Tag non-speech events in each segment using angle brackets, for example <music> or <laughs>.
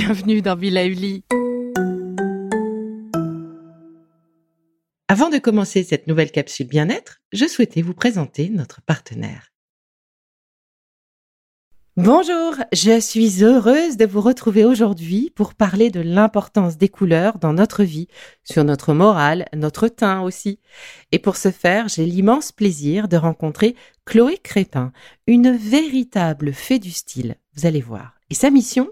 bienvenue dans Villa. Avant de commencer cette nouvelle capsule bien-être, je souhaitais vous présenter notre partenaire. Bonjour, je suis heureuse de vous retrouver aujourd'hui pour parler de l'importance des couleurs dans notre vie, sur notre morale, notre teint aussi. Et pour ce faire, j'ai l'immense plaisir de rencontrer Chloé Crépin, une véritable fée du style, vous allez voir. Et sa mission?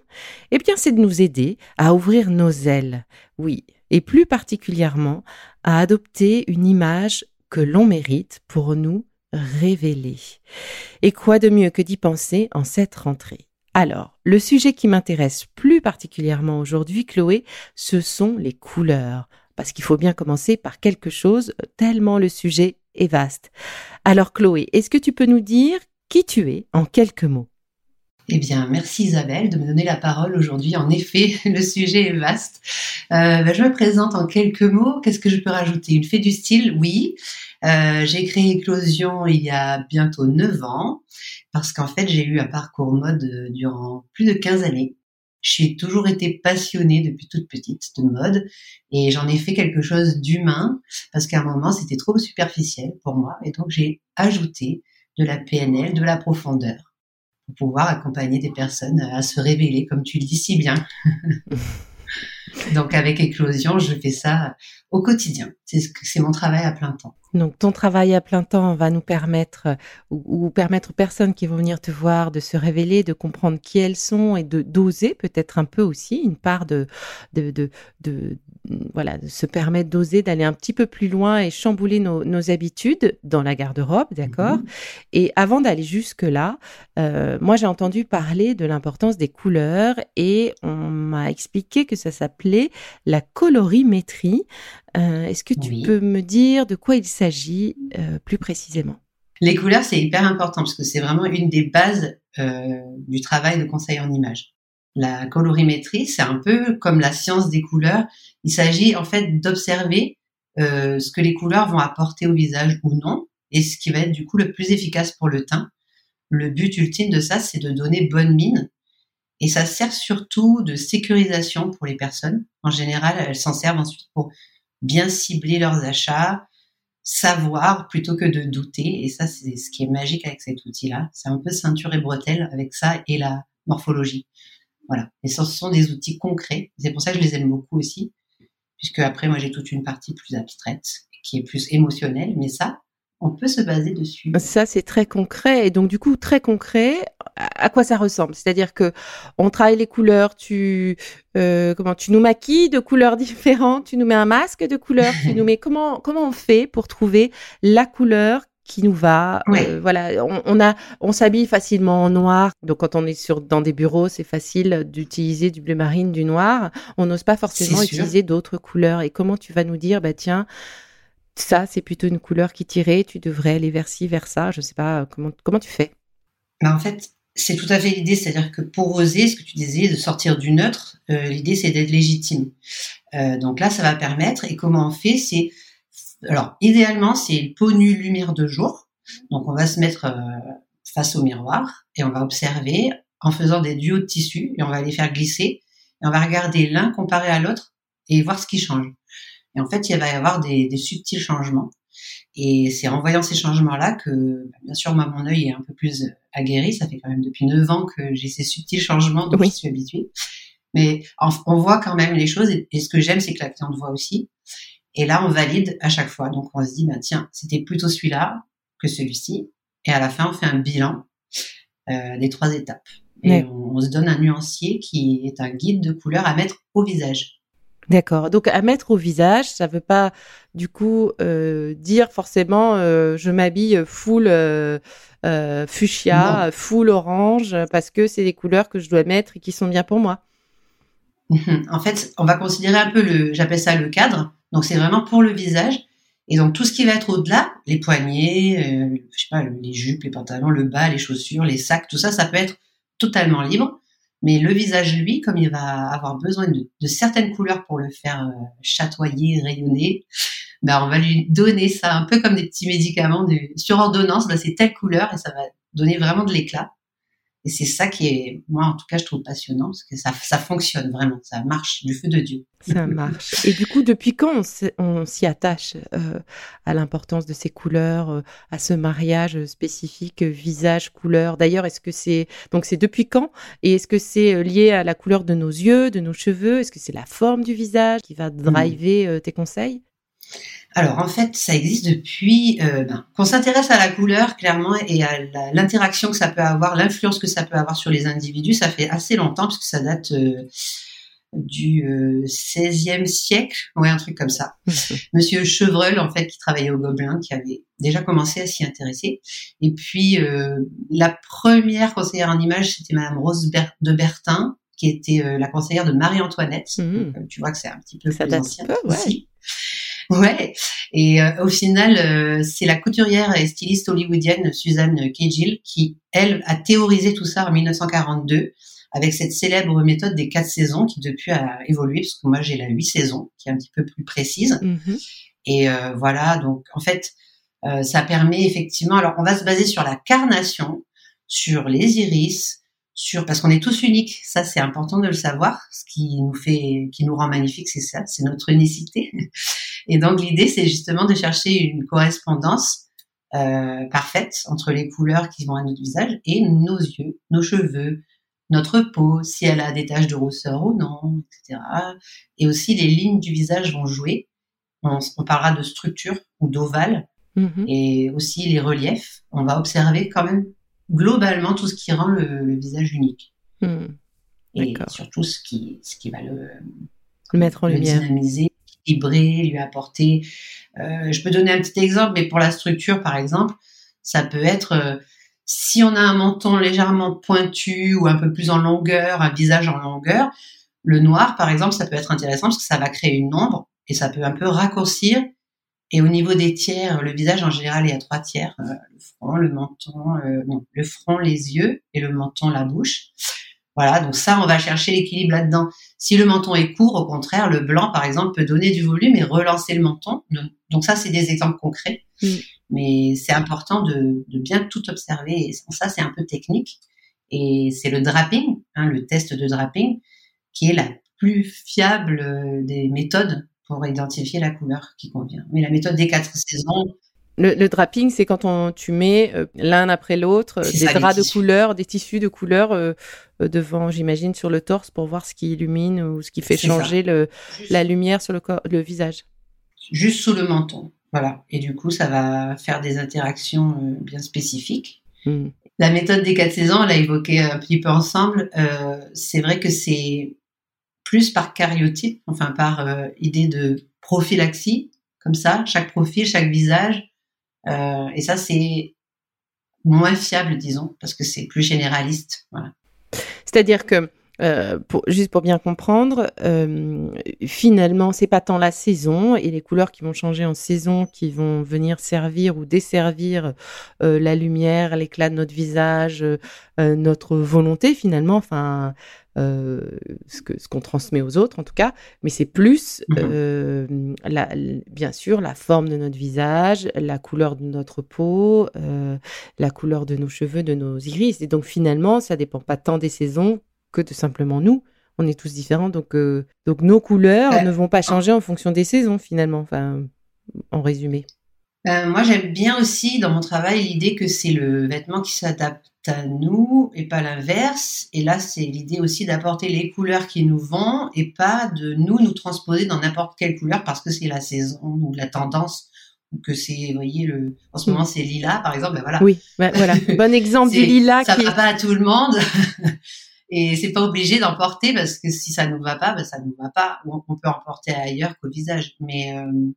Eh bien, c'est de nous aider à ouvrir nos ailes, oui, et plus particulièrement à adopter une image que l'on mérite pour nous révéler. Et quoi de mieux que d'y penser en cette rentrée? Alors, le sujet qui m'intéresse plus particulièrement aujourd'hui, Chloé, ce sont les couleurs. Parce qu'il faut bien commencer par quelque chose, tellement le sujet est vaste. Alors, Chloé, est-ce que tu peux nous dire qui tu es en quelques mots? Eh bien, merci Isabelle de me donner la parole aujourd'hui. En effet, <laughs> le sujet est vaste. Euh, ben, je me présente en quelques mots. Qu'est-ce que je peux rajouter? Une fée du style, oui. Euh, j'ai créé Éclosion il y a bientôt 9 ans parce qu'en fait, j'ai eu un parcours mode euh, durant plus de 15 années. J'ai toujours été passionnée depuis toute petite de mode et j'en ai fait quelque chose d'humain parce qu'à un moment, c'était trop superficiel pour moi et donc j'ai ajouté de la PNL, de la profondeur pour pouvoir accompagner des personnes à se révéler, comme tu le dis si bien. <laughs> Donc avec Éclosion, je fais ça au quotidien. C'est mon travail à plein temps. Donc ton travail à plein temps va nous permettre euh, ou, permettre aux personnes qui vont venir te voir de se révéler, de comprendre qui elles sont et de d'oser peut-être un peu aussi une part de de, de, de voilà de se permettre d'oser d'aller un petit peu plus loin et chambouler nos, nos habitudes dans la garde-robe, d'accord? Mhm. Et avant d'aller jusque là, euh, moi j'ai entendu parler de l'importance des couleurs et on m'a expliqué que ça s'appelait la colorimétrie. Euh, est-ce que tu peux me dire de quoi il s'agit euh, plus précisément? Les couleurs, c'est hyper important parce que c'est vraiment une des bases euh, du travail de conseil en image. La colorimétrie, c'est un peu comme la science des couleurs. Il s'agit en fait d'observer ce que les couleurs vont apporter au visage ou non, et ce qui va être du coup le plus efficace pour le teint. Le but ultime de ça, c'est de donner bonne mine et ça sert surtout de sécurisation pour les personnes. En général, elles s'en servent ensuite pour bien cibler leurs achats, savoir plutôt que de douter. Et ça, c'est ce qui est magique avec cet outil-là. C'est un peu ceinture et bretelle avec ça et la morphologie. Voilà. Et ce sont des outils concrets. C'est pour ça que je les aime beaucoup aussi, puisque après, moi, j'ai toute une partie plus abstraite qui est plus émotionnelle. Mais ça, on peut se baser dessus. Ça, c'est très concret. Et donc, du coup, très concret, à quoi ça ressemble? C'est-à-dire que on travaille les couleurs, tu euh, comment tu nous maquilles de couleurs <laughs> différentes, tu nous mets un masque de couleurs, tu nous <laughs> mets comment comment on fait pour trouver la couleur qui nous va? Euh, voilà, on, a, on s'habille facilement en noir. Donc quand on est sur dans des bureaux, c'est facile d'utiliser du bleu marine, du noir. On n'ose pas forcément utiliser d'autres couleurs. Et comment tu vas nous dire, bah tiens, ça, c'est plutôt une couleur qui tirait, tu devrais aller vers ci, vers ça, je sais pas, comment, comment tu fais? Bah En fait, c'est tout à fait l'idée, c'est-à-dire que pour oser, ce que tu disais, de sortir du neutre, euh, l'idée c'est d'être légitime. Euh, donc là, ça va permettre, et comment on fait, c'est, alors idéalement, c'est peau nue, lumière de jour. Donc on va se mettre euh, face au miroir et on va observer en faisant des duos de tissus et on va les faire glisser et on va regarder l'un comparé à l'autre et voir ce qui change. Et en fait, il va y avoir des, subtils changements. Et c'est en voyant ces changements-là que, bah, bien sûr, moi, mon œil est un peu plus aguerri. Ça fait quand même depuis 9 ans que j'ai ces subtils changements, donc je suis habituée. Mais on voit quand même les choses. Et, ce que j'aime, c'est que la cliente voit aussi. Et là, on valide à chaque fois. Donc, on se dit, bah, tiens, c'était plutôt celui-là que celui-ci. Et à la fin, on fait un bilan euh, des trois étapes. Et on, on, se donne un nuancier qui est un guide de couleur à mettre au visage. D'accord. Donc à mettre au visage, ça veut pas du coup euh, dire forcément euh, je m'habille full euh, fuchsia, full orange parce que c'est des couleurs que je dois mettre et qui sont bien pour moi. En fait, on va considérer un peu le, j'appelle ça le cadre. Donc c'est vraiment pour le visage. Et donc tout ce qui va être au-delà, les poignets, je sais pas, les jupes, les pantalons, le bas, les chaussures, les sacs, tout ça, ça peut être totalement libre. Mais le visage, lui, comme il va avoir besoin de, certaines couleurs pour le faire euh, chatoyer, rayonner, ben on va lui donner ça un peu comme des petits médicaments de, sur ordonnance. Ben c'est telle couleur et ça va donner vraiment de l'éclat. Et c'est ça qui est, moi en tout cas, je trouve passionnant parce que ça, ça fonctionne vraiment, ça marche du feu de Dieu. Ça <laughs> marche. Et du coup, depuis quand on s'y attache euh, à l'importance de ces couleurs, euh, à ce mariage spécifique visage couleur? D'ailleurs, est-ce que c'est donc c'est depuis quand? Et est-ce que c'est euh, lié à la couleur de nos yeux, de nos cheveux? Est-ce que c'est la forme du visage qui va mmh. driver tes conseils? Alors en fait, ça existe depuis euh, ben, qu'on s'intéresse à la couleur clairement et à l'interaction que ça peut avoir, l'influence que ça peut avoir sur les individus. Ça fait assez longtemps puisque ça date euh, du XVIe euh, siècle, ouais un truc comme ça. <laughs> Monsieur Chevreul en fait qui travaillait au Gobelin, qui avait déjà commencé à s'y intéresser. Et puis la première conseillère en image, c'était Madame Rose de Bertin, qui était la conseillère de Marie-Antoinette. Mmh. tu vois que c'est un petit peu ça plus ancien. Peu, ouais. Ouais. Et euh, au final, euh, c'est la couturière et styliste hollywoodienne Suzanne Cagill qui, elle, a théorisé tout ça en 1942 avec cette célèbre méthode des quatre saisons qui depuis a évolué parce que moi j'ai la huit saisons qui est un petit peu plus précise. Mm-hmm. Et euh, voilà, donc en fait, ça permet effectivement. Alors on va se baser sur la carnation, sur les iris, sur parce qu'on est tous uniques. Ça c'est important de le savoir. Ce qui nous fait, qui nous rend magnifiques, c'est ça, c'est notre unicité. Et donc l'idée, c'est justement de chercher une correspondance euh, parfaite entre les couleurs qui vont à notre visage et nos yeux, nos cheveux, notre peau, si elle a des taches de rousseur ou non, etc. Et aussi les lignes du visage vont jouer. On, parlera de structure ou d'ovale mm-hmm. et aussi les reliefs. On va observer quand même globalement tout ce qui rend le, visage unique. Mm. Et surtout ce qui, ce qui va le, mettre en lumière. dynamiser lui apporter. Euh, je peux donner un petit exemple, mais pour la structure, par exemple, ça peut être euh, si on a un menton légèrement pointu ou un peu plus en longueur, un visage en longueur, le noir, par exemple, ça peut être intéressant parce que ça va créer une ombre et ça peut un peu raccourcir. Et au niveau des tiers, le visage en général est à trois tiers euh, le front, le menton, non, le front, les yeux et le menton, la bouche. Voilà, donc ça, on va chercher l'équilibre là-dedans. Si le menton est court, au contraire, le blanc, par exemple, peut donner du volume et relancer le menton. Donc ça, c'est des exemples concrets. Mm. Mais c'est important de, bien tout observer. Et ça, c'est un peu technique. Et c'est le draping, hein, le test de draping, qui est la plus fiable euh, des méthodes pour identifier la couleur qui convient. Mais la méthode des quatre saisons, le, draping, c'est quand on, tu mets euh, l'un après l'autre des draps de couleur, des tissus de couleur euh, euh, devant, j'imagine, sur le torse pour voir ce qui illumine ou ce qui fait changer le, la lumière sur le, corps, le visage. Juste sous le menton, voilà. Et du coup, ça va faire des interactions bien spécifiques. Hmm. La méthode des quatre saisons, on l'a évoqué un petit peu ensemble. c'est vrai que c'est plus par cariotype, enfin par idée de prophylaxie, comme ça, chaque profil, chaque visage euh, et ça, c'est moins fiable, disons, parce que c'est plus généraliste. C'est-à-dire que euh, pour, juste pour bien comprendre, euh, finalement, c'est pas tant la saison et les couleurs qui vont changer en saison qui vont venir servir ou desservir euh, la lumière, l'éclat de notre visage, notre volonté finalement, enfin euh, ce que ce qu'on transmet aux autres en tout cas, mais c'est plus mmh la, bien sûr la forme de notre visage, la couleur de notre peau, la couleur de nos cheveux, de nos iris. Et donc finalement, ça dépend pas tant des saisons que de simplement nous. On est tous différents, donc, euh, donc nos couleurs ne vont pas changer en fonction des saisons finalement, enfin, en résumé. Euh, moi, j'aime bien aussi dans mon travail l'idée que c'est le vêtement qui s'adapte à nous et pas l'inverse. Et là, c'est l'idée aussi d'apporter les couleurs qui nous vont et pas de nous nous transposer dans n'importe quelle couleur parce que c'est la saison ou la tendance ou que c'est, vous voyez, le, en ce moment c'est lilas par exemple. Ben voilà. Oui, ben voilà. <laughs> Bon exemple du lilas. Ça ne va pas à tout le monde. <laughs> Et c'est pas obligé d'en porter parce que si ça nous va pas, ben ça nous va pas. On, on peut en porter ailleurs qu'au visage. Mais euh,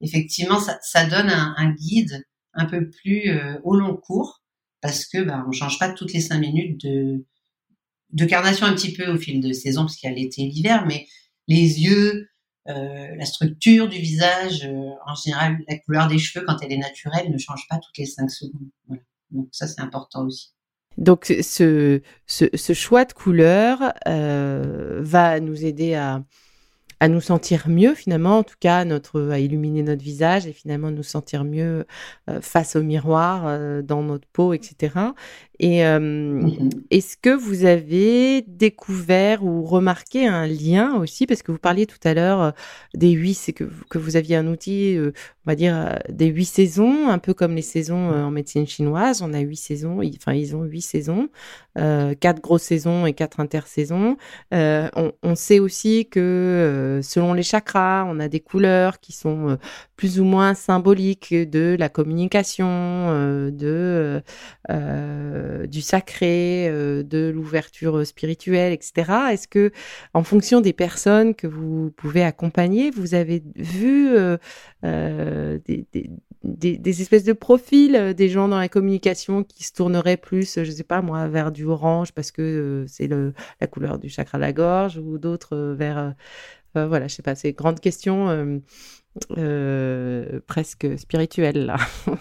effectivement, ça, ça donne un, un, guide un peu plus euh, au long cours parce que ben, on change pas toutes les cinq minutes de, de carnation un petit peu au fil de saison parce qu'il y a l'été et l'hiver, mais les yeux, euh, la structure du visage, euh, en général, la couleur des cheveux quand elle est naturelle ne change pas toutes les cinq secondes. Donc ça c'est important aussi. Donc ce, ce, ce, choix de couleur euh, va nous aider à, à nous sentir mieux finalement, en tout cas notre à illuminer notre visage et finalement nous sentir mieux euh, face au miroir, euh, dans notre peau, etc. Et mmh est-ce que vous avez découvert ou remarqué un lien aussi, parce que vous parliez tout à l'heure des huit, c'est que, que vous aviez un outil, on va dire des huit saisons, un peu comme les saisons en médecine chinoise. On a huit saisons, enfin ils ont huit saisons, quatre grosses saisons et quatre intersaisons. On, on, sait aussi que selon les chakras, on a des couleurs qui sont plus ou moins symboliques de la communication, de euh, du sacré, euh, de l'ouverture spirituelle, etc. Est-ce que, en fonction des personnes que vous pouvez accompagner, vous avez vu euh, des, espèces de profils des gens dans la communication qui se tourneraient plus, je sais pas moi, vers du orange parce que c'est la couleur du chakra de la gorge, ou d'autres vers voilà, je sais pas, c'est une grande question presque spirituelle là. <laughs>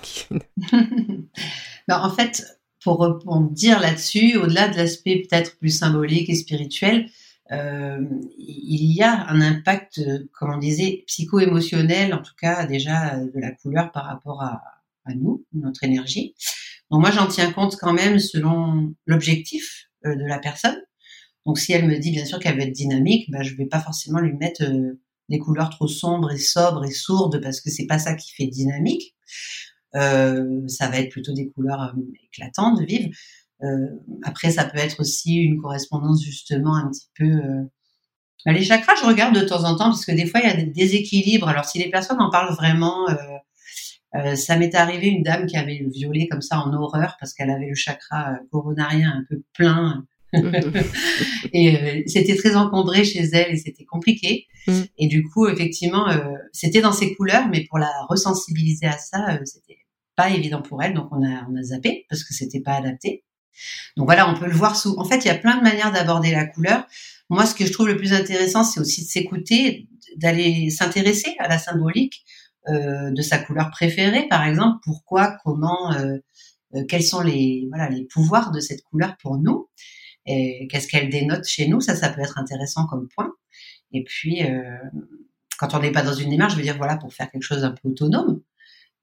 <laughs> En fait, pour répondre là-dessus, au-delà de l'aspect peut-être plus symbolique et spirituel, euh, il y a un impact, comme on disait, psycho-émotionnel, en tout cas déjà de la couleur par rapport à, nous, notre énergie. Donc moi, j'en tiens compte quand même selon l'objectif euh, de la personne. Donc si elle me dit bien sûr qu'elle veut être dynamique, ben, je vais pas forcément lui mettre euh, des couleurs trop sombres et sobres et sourdes parce que c'est pas ça qui fait dynamique. Euh, ça va être plutôt des couleurs euh, éclatantes, vives. Euh, après, ça peut être aussi une correspondance justement un petit peu bah, les chakras, je regarde de temps en temps parce que des fois il y a des déséquilibres. Alors si les personnes en parlent vraiment, euh, ça m'est arrivé une dame qui avait le violet comme ça en horreur parce qu'elle avait le chakra coronarien un peu plein. <laughs> et c'était très encombré chez elle et c'était compliqué. Mm. Et du coup, effectivement, c'était dans ses couleurs, mais pour la resensibiliser à ça, c'était pas évident pour elle, donc on a, on a zappé parce que c'était pas adapté. Donc voilà, on peut le voir sous. En fait, il y a plein de manières d'aborder la couleur. Moi, ce que je trouve le plus intéressant, c'est aussi de s'écouter, d'aller s'intéresser à la symbolique euh, de sa couleur préférée, par exemple. Pourquoi, comment, euh, euh, quels sont les voilà les pouvoirs de cette couleur pour nous? Et qu'est-ce qu'elle dénote chez nous? Ça, ça peut être intéressant comme point. Et puis, euh, quand on n'est pas dans une démarche, je veux dire voilà pour faire quelque chose d'un peu autonome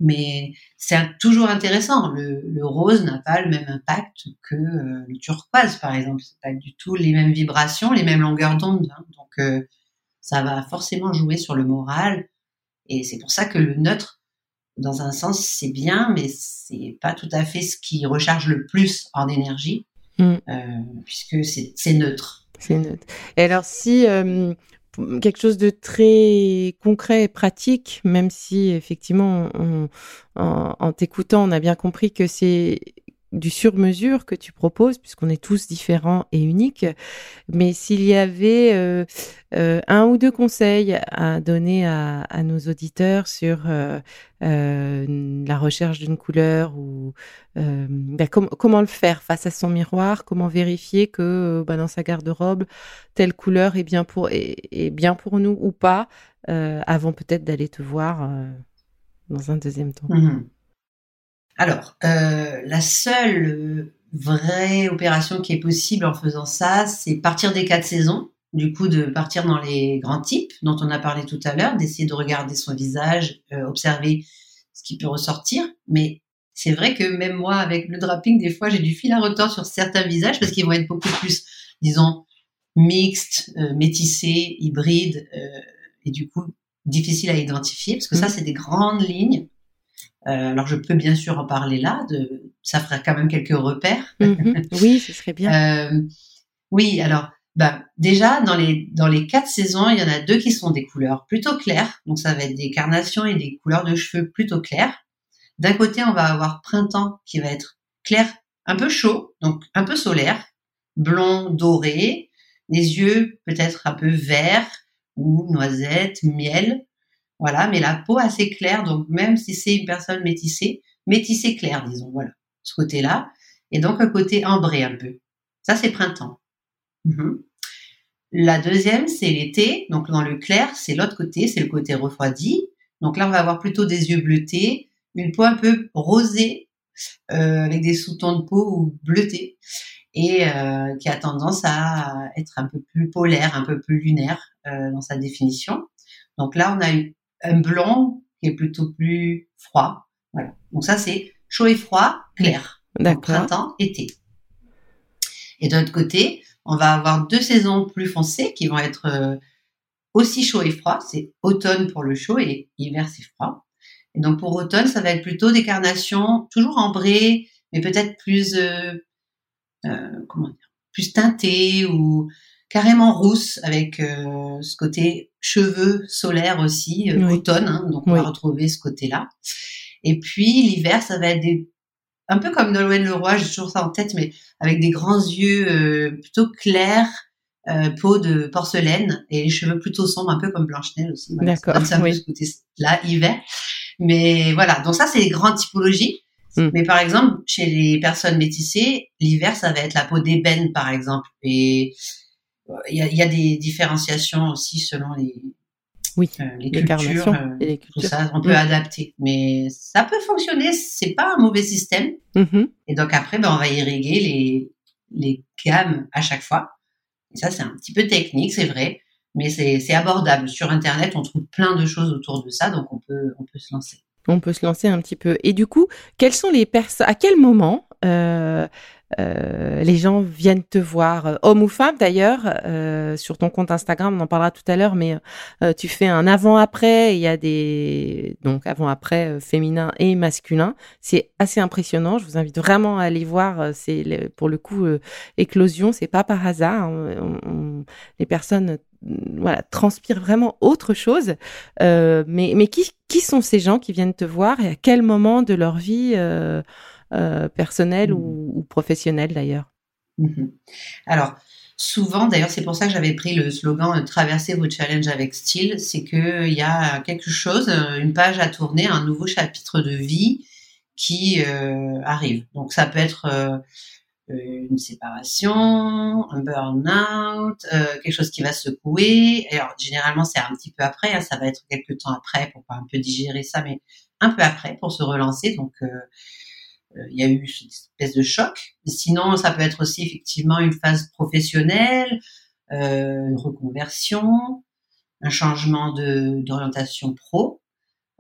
mais c'est toujours intéressant. Le, rose n'a pas le même impact que euh, le turquoise, par exemple. C'est pas du tout les mêmes vibrations, les mêmes longueurs d'onde. Hein. Donc, euh, ça va forcément jouer sur le moral. Et c'est pour ça que le neutre, dans un sens, c'est bien, mais c'est pas tout à fait ce qui recharge le plus en énergie, mm. euh, puisque c'est neutre. C'est neutre. Et alors, si quelque chose de très concret et pratique, même si effectivement, en t'écoutant, on a bien compris que c'est du sur-mesure que tu proposes, puisqu'on est tous différents et uniques. Mais s'il y avait euh, euh, un ou deux conseils à donner à, nos auditeurs sur euh, la recherche d'une couleur ou ben, comment le faire face à son miroir, comment vérifier que ben, dans sa garde-robe telle couleur est bien pour nous ou pas, avant peut-être d'aller te voir dans un deuxième temps. Mmh alors, euh, la seule euh, vraie opération qui est possible en faisant ça, c'est partir des quatre saisons. Du coup, de partir dans les grands types dont on a parlé tout à l'heure, d'essayer de regarder son visage, euh, observer ce qui peut ressortir. Mais c'est vrai que même moi, avec le draping, des fois, j'ai du fil à retordre sur certains visages parce qu'ils vont être beaucoup plus, disons, mixtes, métissés, hybrides, et du coup, difficiles à identifier parce que ça, mmh. c'est des grandes lignes euh, alors je peux bien sûr en parler là, de, ça fera quand même quelques repères. Mhm. <laughs> oui, ce serait bien. Euh, oui, alors bah, déjà dans les dans les quatre saisons, il y en a deux qui sont des couleurs plutôt claires, donc ça va être des carnations et des couleurs de cheveux plutôt claires. D'un côté, on va avoir printemps qui va être clair, un peu chaud, donc un peu solaire, blond doré, les yeux peut-être un peu verts ou noisette, miel. Voilà, mais la peau assez claire, donc même si c'est une personne métissée, métissée claire, disons, voilà, ce côté-là. Et donc un côté ambré un peu. Ça, c'est printemps. Mhm. La deuxième, c'est l'été. Donc dans le clair, c'est l'autre côté, c'est le côté refroidi. Donc là, on va avoir plutôt des yeux bleutés, une peau un peu rosée, euh, avec des sous-tons de peau ou bleutés. et euh, qui a tendance à être un peu plus polaire, un peu plus lunaire euh, dans sa définition. Donc là, on a un blanc qui est plutôt plus froid. Voilà. Donc ça, c'est chaud et froid, clair. Donc, printemps, été. Et de l'autre côté, on va avoir deux saisons plus foncées qui vont être euh, aussi chaud et froid. C'est automne pour le chaud et hiver c'est froid. Et donc pour automne, ça va être plutôt des carnations toujours ambrées, mais peut-être plus euh, euh, comment dire, plus teintées ou carrément rousses avec ce côté cheveux solaires aussi automne. Hein, donc on va retrouver ce côté-là. Et puis l'hiver, ça va être des un peu comme Nolwenn Leroy, j'ai toujours ça en tête, mais avec des grands yeux euh, plutôt clairs, euh, peau de porcelaine et les cheveux plutôt sombres, un peu comme Blanche-Neige aussi. D'accord. oui. là, hiver. Mais voilà, donc ça, c'est les grandes typologies. Hmm. Mais par exemple, chez les personnes métissées, l'hiver, ça va être la peau d'ébène, par exemple. Et il y a, y a, des différenciations aussi selon les, oui, euh, les, cultures, euh, et les cultures. Tout ça, on peut mm. adapter. Mais ça peut fonctionner, c'est pas un mauvais système. Mm-hmm. Et donc après, ben, on va irriguer les, les gammes à chaque fois. Et ça, c'est un petit peu technique, c'est vrai, mais c'est abordable. Sur Internet, on trouve plein de choses autour de ça, donc on peut, on peut se lancer. On peut se lancer un petit peu. Et du coup, quelles sont les personnes, à quel moment euh, euh, les gens viennent te voir, euh, homme ou femme d'ailleurs, euh, sur ton compte Instagram, on en parlera tout à l'heure, mais euh, tu fais un avant-après, il y a des donc avant-après féminin et masculin. C'est assez impressionnant. Je vous invite vraiment à aller voir. C'est pour le coup éclosion, c'est pas par hasard. Hein. les personnes voilà, transpirent vraiment autre chose. mais mais qui, qui sont ces gens qui viennent te voir et à quel moment de leur vie euh, euh, personnel mmh. ou, professionnel d'ailleurs mmh Alors, souvent, d'ailleurs, c'est pour ça que j'avais pris le slogan euh, Traverser vos challenges avec style, c'est qu'il y a quelque chose, euh, une page à tourner, un nouveau chapitre de vie qui arrive. Donc, ça peut être une séparation, un burn-out, quelque chose qui va secouer. Alors, généralement, c'est un petit peu après, hein, ça va être quelques temps après pour un peu digérer ça, mais un peu après pour se relancer. Donc, euh, il y a eu une espèce de choc. Sinon, ça peut être aussi effectivement une phase professionnelle, euh, une reconversion, un changement d'orientation pro.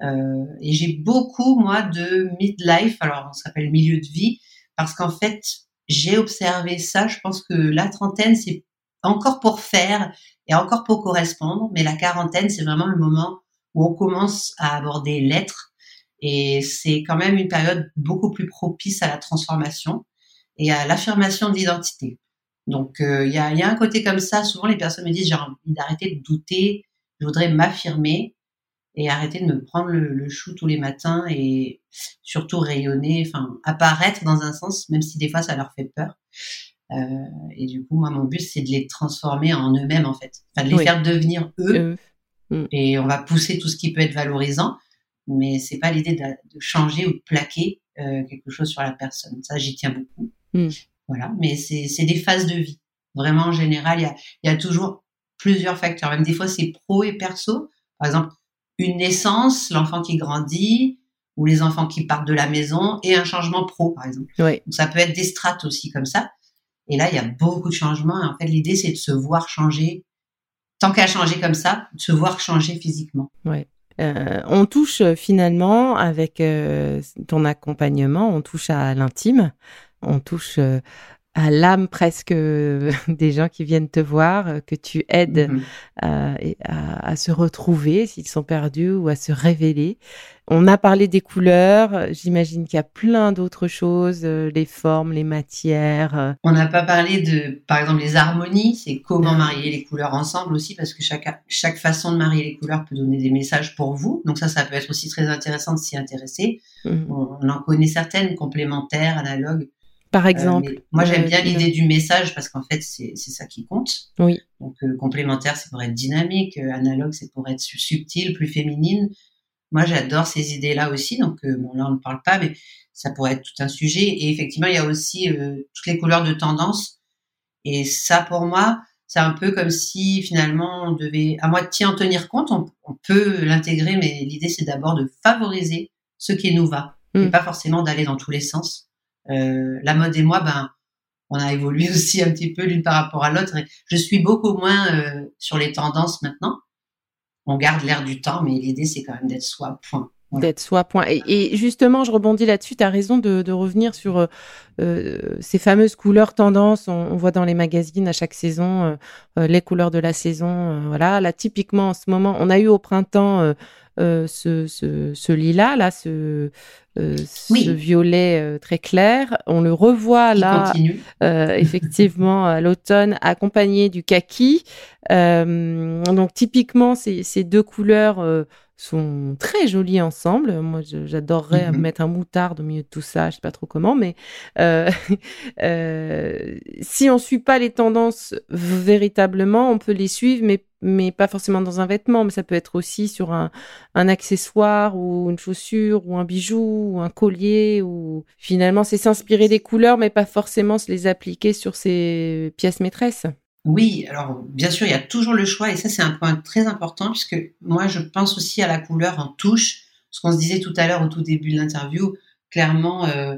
Euh, et j'ai beaucoup, moi, de midlife, alors on s'appelle milieu de vie, parce qu'en fait, j'ai observé ça. Je pense que la trentaine, c'est encore pour faire et encore pour correspondre, mais la quarantaine, c'est vraiment le moment où on commence à aborder l'être et c'est quand même une période beaucoup plus propice à la transformation et à l'affirmation de l'identité. Donc euh, il y, a, y, a, un côté comme ça. Souvent les personnes me disent j'ai envie d'arrêter de douter, je voudrais m'affirmer et arrêter de me prendre le, chou tous les matins et surtout rayonner, enfin apparaître dans un sens, même si des fois ça leur fait peur. Euh, et du coup, moi, mon but, c'est de les transformer en eux-mêmes, en fait. Enfin, de les faire devenir eux. Mm. Et on va pousser tout ce qui peut être valorisant mais c'est pas l'idée de, de, changer ou de plaquer euh, quelque chose sur la personne. Ça, j'y tiens beaucoup. Hmm. Voilà, mais c'est des phases de vie. Vraiment, en général, il y a, y a toujours plusieurs facteurs. Même des fois, c'est pro et perso. Par exemple, une naissance, l'enfant qui grandit, ou les enfants qui partent de la maison, et un changement pro, par exemple. Oui. Donc, ça peut être des strates aussi comme ça. Et là, il y a beaucoup de changements. Et en fait, l'idée, c'est de se voir changer. Tant qu'à changer comme ça, de se voir changer physiquement. Ouais. Euh, on touche euh, finalement avec euh, ton accompagnement, on touche à l'intime, on touche à l'âme presque <laughs> des gens qui viennent te voir, que tu aides mm-hmm. à, se retrouver s'ils sont perdus ou à se révéler. On a parlé des couleurs, j'imagine qu'il y a plein d'autres choses, euh, les formes, les matières. Euh. On n'a pas parlé de, par exemple, les harmonies, c'est comment marier les couleurs ensemble aussi, parce que chaque, chaque façon de marier les couleurs peut donner des messages pour vous. Donc ça, ça peut être aussi très intéressant de s'y intéresser. Mhm. On, en connaît certaines, complémentaires, analogues. Par euh, exemple. moi, j'aime bien l'idée du message parce qu'en fait, c'est ça qui compte. Oui. Donc, complémentaire, c'est pour être dynamique. analogue, c'est pour être subtil, plus féminine. Moi, j'adore ces idées-là aussi. Donc, euh, bon, là, on ne parle pas, mais ça pourrait être tout un sujet. Et effectivement, il y a aussi euh, toutes les couleurs de tendance. Et ça, pour moi, c'est un peu comme si finalement on devait à moitié en tenir compte. On, peut l'intégrer, mais l'idée, c'est d'abord de favoriser ce qui nous va, et mm. pas forcément d'aller dans tous les sens. Euh, la mode et moi, ben, on a évolué <laughs> aussi un petit peu l'une par rapport à l'autre. Je suis beaucoup moins sur les tendances maintenant. On garde l'air du temps, mais l'idée c'est quand même d'être soi. Point d'être soi. Point. Et, justement, je rebondis là-dessus. Tu as raison de, revenir sur euh, euh, ces fameuses couleurs tendances. On, voit dans les magazines à chaque saison euh, les couleurs de la saison. voilà. Là, typiquement, en ce moment, on a eu au printemps ce, ce, lilas, là, ce, ce violet très clair. On le revoit là, effectivement, à l'automne, accompagné du kaki. donc, typiquement, ces, ces deux couleurs sont très jolis ensemble. Moi, j'adorerais mhm. mettre un moutarde au milieu de tout ça. Je sais pas trop comment, mais euh, <laughs> euh, si on suit pas les tendances véritablement, on peut les suivre, mais mais pas forcément dans un vêtement, mais ça peut être aussi sur un, un accessoire ou une chaussure ou un bijou ou un collier ou finalement c'est s'inspirer des couleurs mais pas forcément se les appliquer sur ses pièces maîtresses. Oui, alors bien sûr, il y a toujours le choix et ça c'est un point très important puisque moi je pense aussi à la couleur en touche. Ce qu'on se disait tout à l'heure au tout début de l'interview, clairement, euh,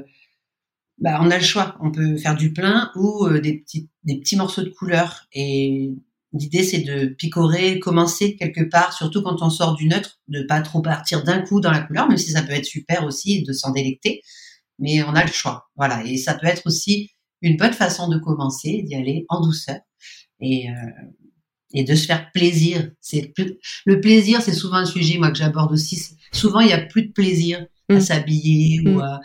bah, on a le choix. On peut faire du plein ou euh, des, petits, des petits morceaux de couleur. Et l'idée c'est de picorer, commencer quelque part, surtout quand on sort du neutre, de pas trop partir d'un coup dans la couleur, même si ça peut être super aussi de s'en délecter. Mais on a le choix, voilà. Et ça peut être aussi une bonne façon de commencer, d'y aller en douceur et, euh, et de se faire plaisir. C'est le plaisir, c'est souvent un sujet moi que j'aborde aussi. Souvent, il y a plus de plaisir à mm. s'habiller ou mm.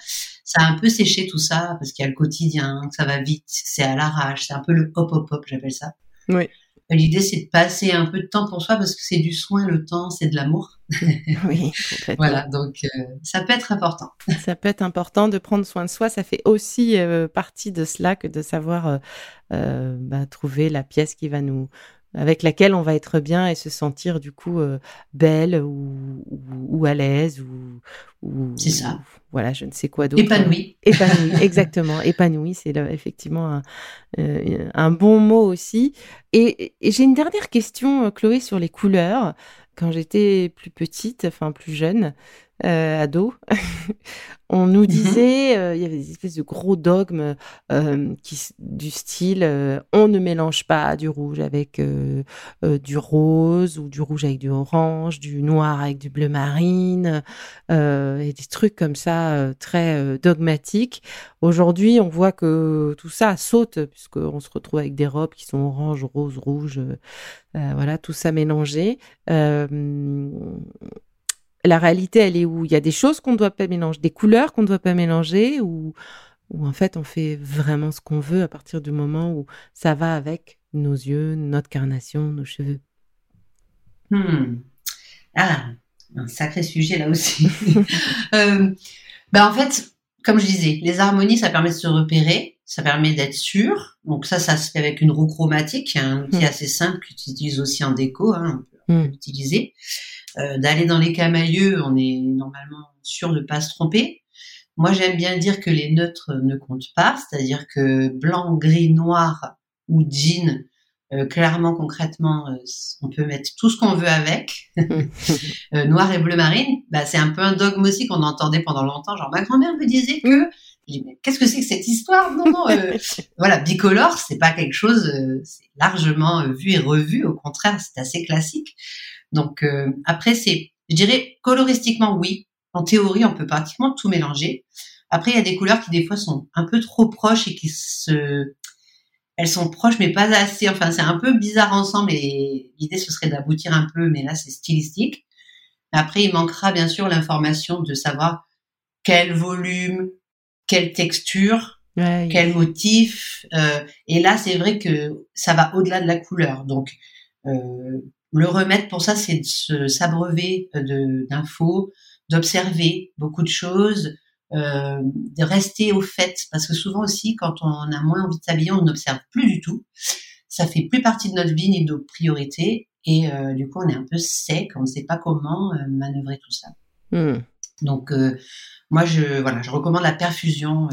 ça a un peu séché tout ça parce qu'il y a le quotidien, que ça va vite, c'est à l'arrache, c'est un peu le hop hop hop, j'appelle ça. Oui. L'idée, c'est de passer un peu de temps pour soi parce que c'est du soin, le temps, c'est de l'amour. <laughs> oui. Voilà, donc euh, ça peut être important. <laughs> ça peut être important de prendre soin de soi. Ça fait aussi euh, partie de cela que de savoir euh, bah, trouver la pièce qui va nous avec laquelle on va être bien et se sentir du coup belle ou, ou, à l'aise ou, ou c'est ça. voilà je ne sais quoi d'autre. Épanouie. <laughs> Épanouie exactement. Épanouie c'est effectivement un, un, bon mot aussi. Et, et j'ai une dernière question Chloé sur les couleurs. Quand j'étais plus petite, enfin plus jeune, euh, ado, <laughs> on nous mhm. disait, euh, il y avait des espèces de gros dogmes euh, qui, du style, on ne mélange pas du rouge avec du rose ou du rouge avec du orange, du noir avec du bleu marine, et des trucs comme ça très dogmatiques. Aujourd'hui, on voit que tout ça saute puisqu'on se retrouve avec des robes qui sont orange, rose, rouge, voilà, tout ça mélangé la réalité, elle est où? Il y a des choses qu'on ne doit pas mélanger, des couleurs qu'on ne doit pas mélanger, ou, ou en fait on fait vraiment ce qu'on veut à partir du moment où ça va avec nos yeux, notre carnation, nos cheveux. Hmm. Ah, un sacré sujet là aussi. <laughs> euh, ben en fait, comme je disais, les harmonies, ça permet de se repérer, ça permet d'être sûr. Donc ça, ça se fait avec une roue chromatique, un outil hmm. assez simple que tu utilises aussi en déco, hein, on peut, l'utiliser. Euh, d'aller dans les camailleux, on est normalement sûr de pas se tromper. Moi, j'aime bien dire que les neutres ne comptent pas, c'est-à-dire que blanc, gris, noir ou jean, euh, clairement, concrètement, euh, on peut mettre tout ce qu'on veut avec. <laughs> noir et bleu marine, bah, c'est un peu un dogme aussi qu'on entendait pendant longtemps. Genre, ma grand-mère me disait que qu'est-ce que c'est que cette histoire? Non, non. <laughs> voilà, bicolore, c'est pas quelque chose, c'est largement vu et revu. Au contraire, c'est assez classique. Donc euh, après, c'est, je dirais, coloristiquement, oui. En théorie, on peut pratiquement tout mélanger. Après, il y a des couleurs qui des fois sont un peu trop proches et qui se, elles sont proches mais pas assez. Enfin, c'est un peu bizarre ensemble et l'idée ce serait d'aboutir un peu, mais là c'est stylistique. Après, il manquera bien sûr l'information de savoir quel volume, quelle texture, quel motif. Euh, et là, c'est vrai que ça va au-delà de la couleur. Donc, euh, le remède pour ça, c'est de s'abreuver euh, d'infos, d'observer beaucoup de choses, euh, de rester au fait, parce que souvent aussi, quand on a moins envie de s'habiller, on n'observe plus du tout. Ça fait plus partie de notre vie ni de nos priorités, et euh, du coup, on est un peu sec, on ne sait pas comment euh, manœuvrer tout ça. Hmm. Donc, moi, je voilà, je recommande la perfusion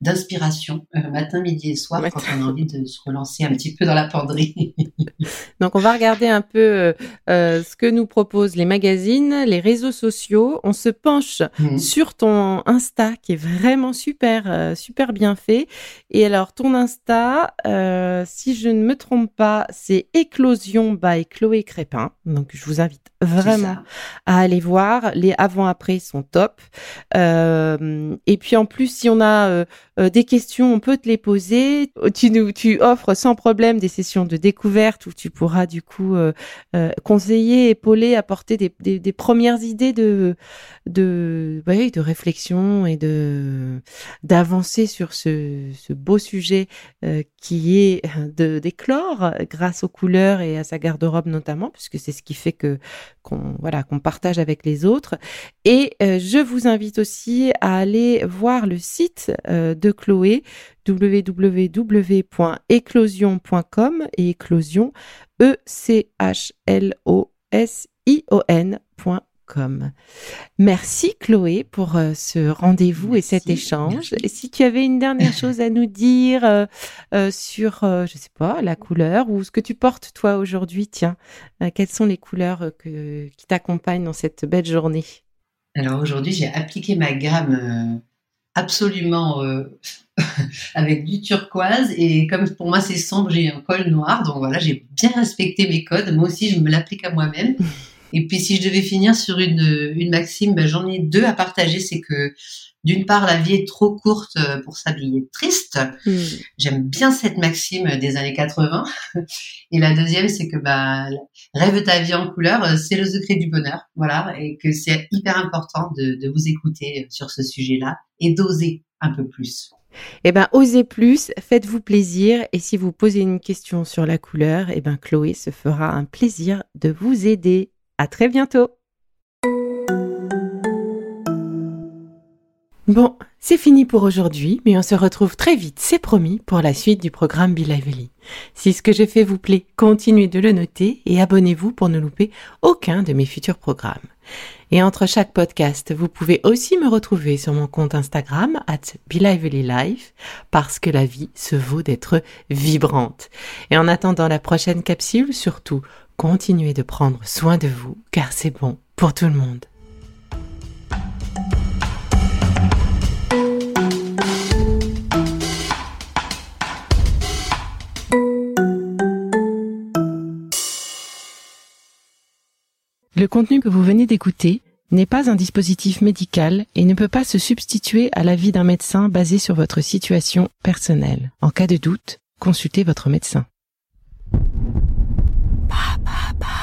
d'inspiration matin, midi et soir quand on a envie de se relancer un petit peu dans la penderie. <laughs> Donc on va regarder un peu euh, euh, ce que nous proposent les magazines, les réseaux sociaux. On se penche Mhm. sur ton Insta qui est vraiment super, euh, super bien fait. Et alors ton Insta, euh, si je ne me trompe pas, c'est Éclosion by Chloé Crépin. Donc je vous invite vraiment à aller voir. Les avant-après sont top. Euh, et puis en plus, si on a euh, euh, des questions, on peut te les poser. Tu nous, tu offres sans problème des sessions de découverte où tu pourras du coup euh, euh, conseiller, épauler, apporter des, premières idées de de réflexion et de d'avancer sur ce, beau sujet euh, qui est de d'éclore grâce aux couleurs et à sa garde-robe notamment, puisque c'est ce qui fait que qu'on voilà qu'on partage avec les autres. Et euh, je vous invite aussi à aller voir le site euh, de Chloé www.éclosion.com et éclosion e c h l o s i o n.com. Merci Chloé pour euh, ce rendez-vous et cet échange. merci. Et si tu avais une dernière chose à nous dire euh, sur, je sais pas, la couleur ou ce que tu portes toi aujourd'hui, tiens, quelles sont les couleurs que, qui t'accompagnent dans cette belle journée? Alors aujourd'hui, j'ai appliqué ma gamme euh, absolument euh, <laughs> avec du turquoise et comme pour moi c'est sombre, j'ai un col noir, donc voilà, j'ai bien respecté mes codes. Moi aussi, je me l'applique à moi-même. Et puis si je devais finir sur une, une maxime, ben, j'en ai deux à partager. C'est que d'une part, la vie est trop courte euh, pour s'habiller triste. Hmm. J'aime bien cette maxime des années 80. Et la deuxième, c'est que bah, rêve ta vie en couleur, c'est le secret du bonheur. Voilà. Et que c'est hyper important de, de vous écouter sur ce sujet-là et d'oser un peu plus. Eh ben, osez plus, faites-vous plaisir. Et si vous posez une question sur la couleur, eh ben, Chloé se fera un plaisir de vous aider. À très bientôt. Bon, c'est fini pour aujourd'hui, mais on se retrouve très vite, c'est promis, pour la suite du programme Be Lively. Si ce que j'ai fait vous plaît, continuez de le noter et abonnez-vous pour ne louper aucun de mes futurs programmes. Et entre chaque podcast, vous pouvez aussi me retrouver sur mon compte Instagram, at BeLivelyLife, parce que la vie se vaut d'être vibrante. Et en attendant la prochaine capsule, surtout, continuez de prendre soin de vous, car c'est bon pour tout le monde. Le contenu que vous venez d'écouter n'est pas un dispositif médical et ne peut pas se substituer à l'avis d'un médecin basé sur votre situation personnelle. En cas de doute, consultez votre médecin. Papa.